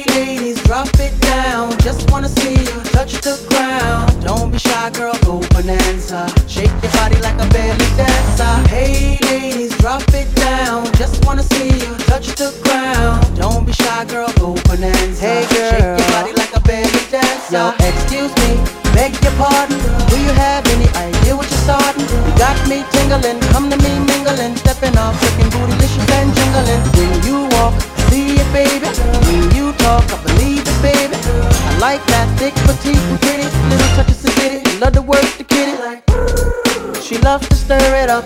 Hey, ladies, drop it down. Just wanna see you touch the ground. Don't be shy, girl, go Bananza. Shake your body like a belly dancer. Hey, ladies, drop it down. Just wanna see you touch the ground. Don't be shy, girl, go Bananza. Hey, girl. shake your body like a belly dancer. Yo, excuse me, beg your pardon. Do you have any idea what you're starting? You got me tingling, pretty. Little touches to get it. Love the words to kitty. She loves to stir it up.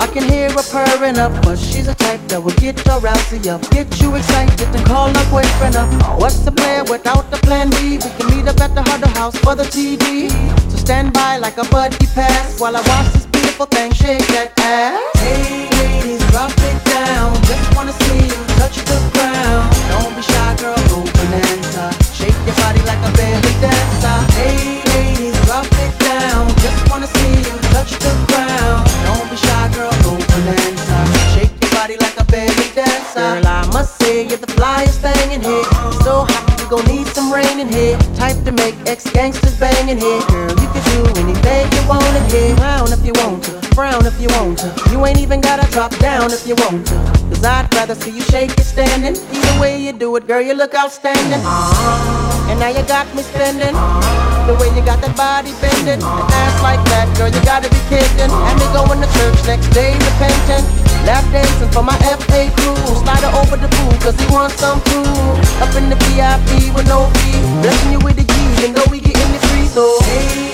I can hear her purring up, but she's a type that will get your rousey up, get you excited, and call her boyfriend up. What's the plan without the plan B? We can meet up at the Huddle House for the TV. So stand by like a buddy pass while I watch this beautiful thing shake that ass. Hey here. Type to make ex gangsters bang in here. Girl, you can do anything you wanna here. Frown if you want to, frown if you want to. You ain't even gotta drop down if you want to. Cause I'd rather see you shake it standing. Either way you do it, girl, you look outstanding. And now you got me spending. The way you got that body bending. And ass like that, girl, you gotta be kidding. And me going to church next day repenting. Lap dancing for my FA crew. Slide over the pool, cause he wants some food. Up in the VIP with no fee. Blessing you with the G's, and though we getting it free. So, hey,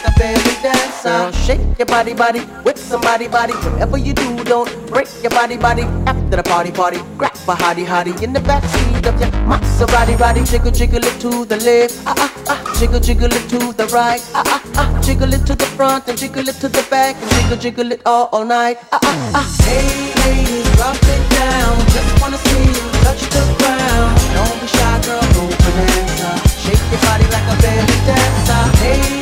like a belly dancer. Girl, shake your body, body, whip somebody, body. Whatever you do, don't break your body, body. After the party, party, grab a hottie, hottie in the backseat of your Maserati, body. Jiggle, jiggle it to the left, ah ah ah. Jiggle, jiggle it to the right, ah ah ah. Jiggle it to the front and jiggle it to the back and jiggle, jiggle it all, all night, ah ah ah. Hey ladies, drop it down. Just wanna see you touch the ground. Don't be shy, girl, go Bananza. Shake your body like a belly dancer.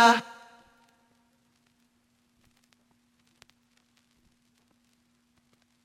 감사합니다.